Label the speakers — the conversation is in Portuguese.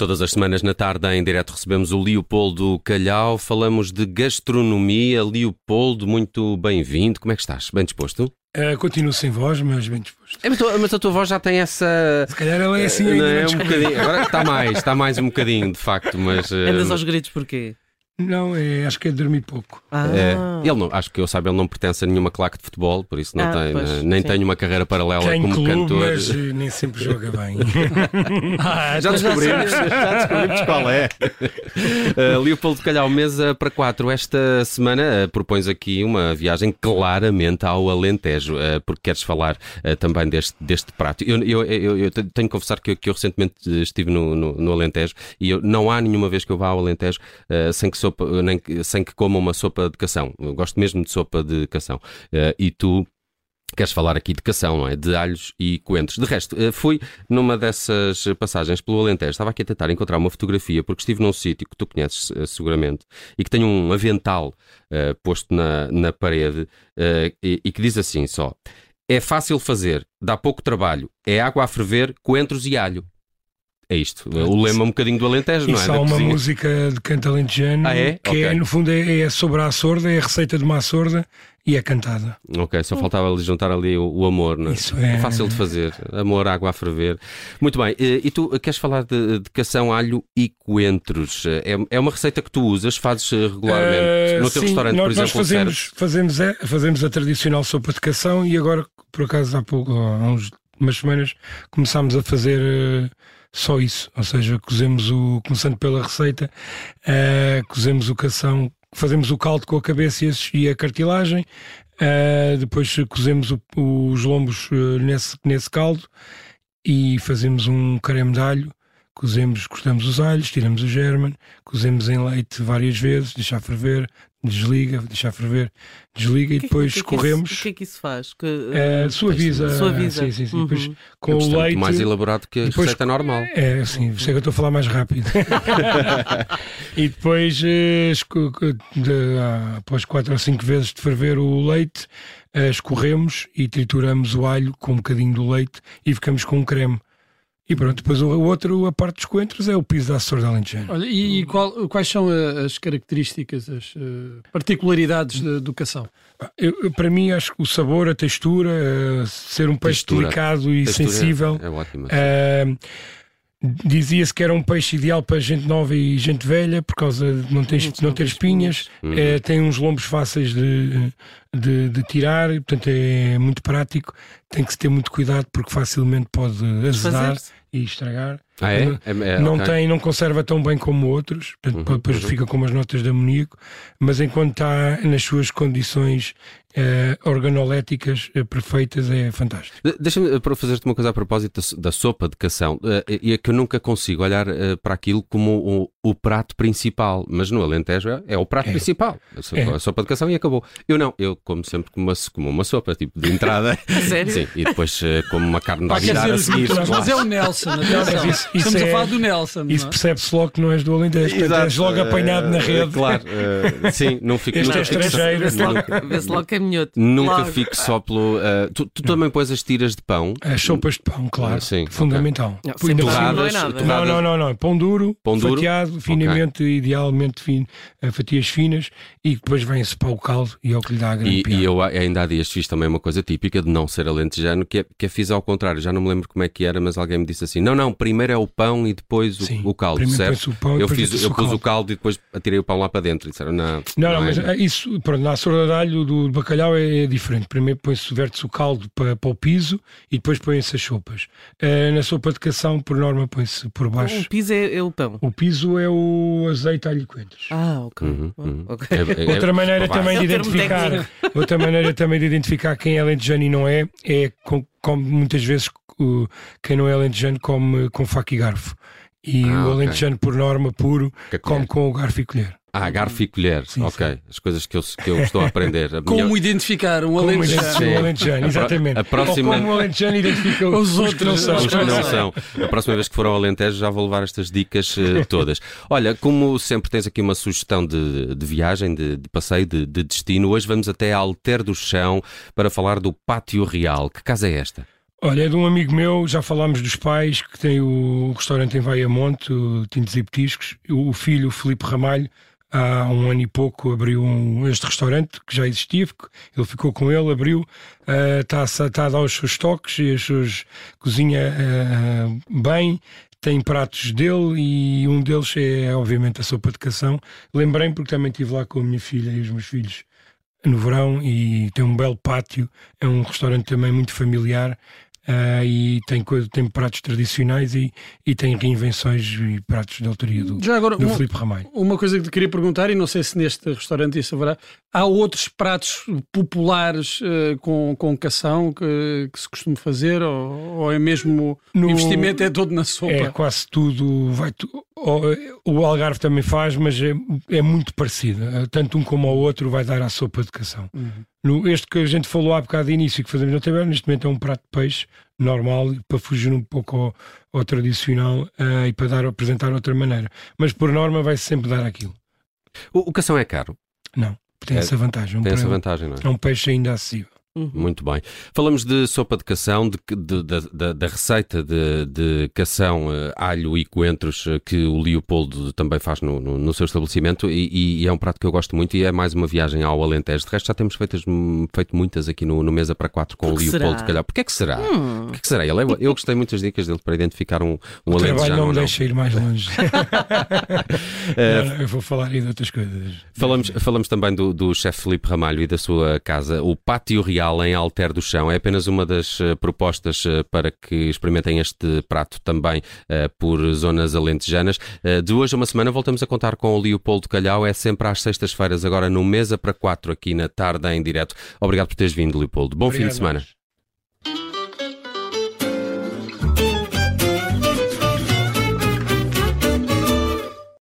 Speaker 1: Todas as semanas na tarde em direto recebemos o Leopoldo Calhau, falamos de gastronomia. Leopoldo, muito bem-vindo. Como é que estás? Bem disposto?
Speaker 2: Uh, continuo sem voz, mas bem disposto.
Speaker 1: É, mas, mas, a tua voz já tem essa.
Speaker 2: Se calhar ela é assim
Speaker 1: Não,
Speaker 2: ainda.
Speaker 1: é
Speaker 2: mas-
Speaker 1: um bocadinho. Agora está mais, está mais um bocadinho, de facto, mas. eh,
Speaker 3: Andas aos gritos porquê?
Speaker 2: Não, é, acho que é dormir pouco.
Speaker 3: Ah,
Speaker 1: é, ele não, acho que eu saiba, ele não pertence a nenhuma claque de futebol, por isso não
Speaker 3: Ah,
Speaker 1: tem,
Speaker 3: pois,
Speaker 1: eh, nem
Speaker 3: sim.
Speaker 1: tem uma carreira paralela
Speaker 2: Tem
Speaker 1: como
Speaker 2: clube,
Speaker 1: cantor.
Speaker 2: mas eh, nem sempre joga bem.
Speaker 3: Ah,
Speaker 1: Já
Speaker 3: então
Speaker 1: descobrimos, já descobrimos qual é. Uh, Leopoldo Calhau, mesa para quatro. Esta semana uh, propões aqui uma viagem claramente ao Alentejo, uh, porque queres falar uh, também deste, deste prato. Eu, eu, eu- eu tenho que confessar que eu, que eu recentemente estive no, no, no Alentejo e eu- não há nenhuma vez que eu vá ao Alentejo uh, sem, que sopa, nem sem que coma uma sopa de cação. Eu gosto mesmo de sopa de cação. Uh, e tu. Queres falar aqui de cação, não é? De alhos e coentros. De resto, eh, fui numa dessas passagens pelo Alentejo. Estava aqui a tentar encontrar uma fotografia, porque estive num sítio que tu conheces eh, seguramente e que tem um avental eh, posto na, na parede eh, e, e que diz assim só: É fácil fazer, dá pouco trabalho, é água a ferver, coentros e alho. É isto. O lema um bocadinho do Alentejo, não é?
Speaker 2: Isso há uma
Speaker 1: cozinha.
Speaker 2: música de canto alentejano
Speaker 1: Ah, é?
Speaker 2: que
Speaker 1: Ok.
Speaker 2: é, no fundo é, é sobre a sorda, é a receita de uma sorda e é cantada.
Speaker 1: Ok, só faltava ali juntar ali o, o amor, não é?
Speaker 2: Isso é-
Speaker 1: fácil de fazer. Amor, água a ferver. Muito bem. eh, E tu eh, queres falar de, de cação, alho e coentros? É, é uma receita que tu usas, fazes eh, regularmente
Speaker 2: Eh,
Speaker 1: no teu
Speaker 2: sim,
Speaker 1: restaurante,
Speaker 2: nós,
Speaker 1: por exemplo,
Speaker 2: nós fazemos, fazemos, é, fazemos a tradicional sopa de cação e agora, por acaso, há pouco, há uns, umas semanas, começámos a fazer eh, só isso. Ou seja, cozemos o, começando pela receita, eh, cozemos o cação, fazemos o caldo com a cabeça e a- cartilagem, eh, depois cozemos o- os lombos eh, nesse, nesse caldo e fazemos um creme de alho. Cozemos, cortamos os alhos, tiramos o germen, cozemos em leite várias vezes, deixar ferver, desliga, deixar ferver, desliga e
Speaker 3: que é que-
Speaker 2: depois
Speaker 3: que é
Speaker 2: escorremos.
Speaker 3: O que é que isso faz? Que,
Speaker 2: eh,
Speaker 3: eh,
Speaker 2: suaviza,
Speaker 3: Suaviza.
Speaker 2: Sim, sim, sim.
Speaker 3: Uhum.
Speaker 2: Depois com
Speaker 1: É
Speaker 2: o leite.
Speaker 1: mais elaborado que a
Speaker 2: depois-
Speaker 1: receita normal.
Speaker 2: É, sim, sei que eu estou a falar mais rápido. e depois, esco- de, ah, após quatro ou cinco vezes de ferver o leite, eh, escorremos e trituramos o alho com um bocadinho do leite e ficamos com um creme. E pronto, depois o, outro, a parte dos coentros, é o piso da Açor de Alentejano.
Speaker 4: Olha, e, e qual- quais são as características, as eh, particularidades da do cação?
Speaker 2: Eu- eu, para mim, acho que o sabor, a textura, eh, ser um peixe
Speaker 1: Textura.
Speaker 2: delicado e
Speaker 1: Textura
Speaker 2: sensível.
Speaker 1: É, é ótima.
Speaker 2: Ah, Dizia-se que era um peixe ideal para gente nova e gente velha por causa de não ter, não ter espinhas,
Speaker 1: Uhum.
Speaker 2: Eh, tem uns lombos fáceis de, de, de tirar, portanto é muito prático. Tem que se ter muito cuidado porque facilmente pode azedar. E estragar.
Speaker 1: Ah, é? É- é,
Speaker 2: não,
Speaker 1: ok.
Speaker 2: tem, não conserva tão bem como outros, portanto,
Speaker 1: Uhum,
Speaker 2: depois
Speaker 1: uhum.
Speaker 2: fica com umas notas de amoníaco, mas enquanto está nas suas condições eh, organoléticas eh, perfeitas, é fantástico.
Speaker 1: De- Deixa-me eh, para fazer-te uma coisa a propósito da, da sopa de cação. eh, E é que eu nunca consigo olhar para aquilo como o, o prato principal, mas no Alentejo é, é o prato
Speaker 2: É.
Speaker 1: principal. A sopa,
Speaker 2: É.
Speaker 1: a sopa de cação e acabou. Eu não, eu como sempre como uma, como uma sopa, tipo de entrada.
Speaker 3: Sério?
Speaker 1: Sim, e depois como uma carne de a seguir.
Speaker 4: mas é o Nelson, atenção. Estamos
Speaker 2: é-
Speaker 4: a falar do Nelson.
Speaker 2: Isso
Speaker 4: é?
Speaker 2: percebe-se logo que não és do Alentejo, portanto és logo apanhado na
Speaker 1: eh,
Speaker 2: rede.
Speaker 1: Claro, eh, sim, não fico
Speaker 2: Este é estrangeiro.
Speaker 3: Vê-se logo, que é minhoto.
Speaker 1: Nunca
Speaker 3: Logo.
Speaker 1: fico só pelo. eh, tu, tu também pões as tiras de pão.
Speaker 2: As sopas de pão, claro.
Speaker 1: Ah, sim,
Speaker 2: fundamental.
Speaker 3: Não,
Speaker 2: Põe
Speaker 3: sem
Speaker 2: na
Speaker 3: torrada
Speaker 2: cima-
Speaker 3: não é
Speaker 1: Torradas,
Speaker 3: nada.
Speaker 2: Não,
Speaker 1: torradas.
Speaker 2: não, não, não. Pão duro,
Speaker 1: Pão duro?
Speaker 2: fatiado, finamente, idealmente fino, eh, fatias finas e depois vem-se para o caldo e é o que lhe dá a grande
Speaker 1: E, e eu ainda há dias fiz também uma coisa típica de não ser alentejano, que é, que é fiz ao contrário. Já não me lembro como é que era, mas alguém me disse assim: não, não, primeiro é o pão e depois o,
Speaker 2: Sim,
Speaker 1: o caldo,
Speaker 2: primeiro
Speaker 1: certo?
Speaker 2: o pão
Speaker 1: eu,
Speaker 2: depois
Speaker 1: fiz, eu
Speaker 2: o
Speaker 1: pus o
Speaker 2: caldo.
Speaker 1: caldo e depois atirei o pão lá para dentro. Disseram: não,
Speaker 2: Não, não,
Speaker 1: é,
Speaker 2: mas eh, isso, pronto, na sorda de alho do bacalhau é, é diferente. Primeiro põe-se, verte-se o caldo para, para o piso e depois põem-se as sopas. Eh, na sopa de cação, por norma, põe-se por baixo.
Speaker 3: O piso é, é o pão.
Speaker 2: O piso é o azeite, alho e coentros.
Speaker 3: Ah, ok.
Speaker 1: Uhum, uhum.
Speaker 3: Ok.
Speaker 1: É- é-
Speaker 2: Outra maneira também de
Speaker 3: É
Speaker 2: identificar, outra maneira também de identificar quem é alentejano e não é, é com, come muitas vezes o- quem não é alentejano come com faca e garfo. E
Speaker 1: Ah,
Speaker 2: o alentejano por norma puro
Speaker 1: Que
Speaker 2: come
Speaker 1: colher.
Speaker 2: com o garfo e colher.
Speaker 1: Ah, garfo e colher.
Speaker 2: Sim,
Speaker 1: ok. As coisas que eu, que eu estou a aprender. A
Speaker 4: Como
Speaker 1: minha-
Speaker 4: identificar um
Speaker 2: Como
Speaker 4: alentejano?
Speaker 2: identificar um alentejano, exatamente.
Speaker 1: a próxima-
Speaker 2: Ou como o alentejano identifica
Speaker 4: Os
Speaker 2: os, que não
Speaker 4: outros,
Speaker 2: são.
Speaker 1: Os que não são. A próxima vez que for ao Alentejo já vou levar estas dicas eh, todas. Olha, como sempre tens aqui uma sugestão de, de viagem, de, de passeio, de, de destino, hoje vamos até Alter do Chão para falar do Pátio Real. Que casa é esta?
Speaker 2: Olha, é de um amigo meu, já falámos dos pais, que tem o restaurante em Vaiamonte, o Tintos e Petiscos. O filho, o Filipe Ramalho, há um ano e pouco abriu um, este restaurante, que já existia, ele ficou com ele, abriu, está tá a dar os seus toques, e as suas, cozinha uh, bem, tem pratos dele e um deles é, obviamente, a sopa de cação. Lembrei-me porque também estive lá com a minha filha e os meus filhos no verão e tem um belo pátio. É um restaurante também muito familiar Uh, e tem, tem pratos tradicionais e, e tem reinvenções e pratos de autoria do,
Speaker 4: Já agora,
Speaker 2: do
Speaker 4: uma,
Speaker 2: Filipe Ramalho.
Speaker 4: Uma coisa que te queria perguntar, e não sei se neste restaurante isso haverá, há outros pratos populares uh, com, com cação que, que, se costuma fazer ou, ou é mesmo no, o investimento é todo na sopa?
Speaker 2: É quase tudo, vai tu, o Algarve também faz, mas é, é, muito parecido. Tanto um como o outro vai dar à sopa de cação. Uhum. No, este que a gente falou há bocado de início que fazemos na taberna, neste momento é um prato de peixe normal para fugir um pouco ao, ao tradicional uh, e para dar, apresentar outra maneira. Mas por norma vai -se sempre dar aquilo.
Speaker 1: O, o cação é caro?
Speaker 2: Não, tem é, essa vantagem.
Speaker 1: Um tem essa vantagem, não é?
Speaker 2: É um peixe ainda acessível.
Speaker 1: Uhum. Muito bem. Falamos de sopa de cação, de, de, de, da receita de, cação, uh, alho e coentros uh, que o Leopoldo também faz no, no, no seu estabelecimento e, e, é um prato que eu gosto muito e é mais uma viagem ao Alentejo. De resto, já temos feitas, feito muitas aqui no, no Mesa para Quatro com o Leopoldo, se calhar. Porquê é que será? Hum. Porquê é que será? Ele é, eu gostei muitas dicas dele para identificar um, um
Speaker 2: o
Speaker 1: alentejano.
Speaker 2: não me deixa ir mais longe. não, eu vou falar aí de outras coisas.
Speaker 1: Falamos, falamos também do, do chefe Felipe Ramalho e da sua casa, o Pátio Real em Alter do Chão. É apenas uma das uh, propostas uh, para que experimentem este prato também uh, por zonas alentejanas. de hoje a uma semana voltamos a contar com o Leopoldo Calhau. É sempre às sextas-feiras, agora no Mesa para Quatro, aqui na tarde em direto. Obrigado por teres vindo, Leopoldo. Bom Obrigado, fim de semana.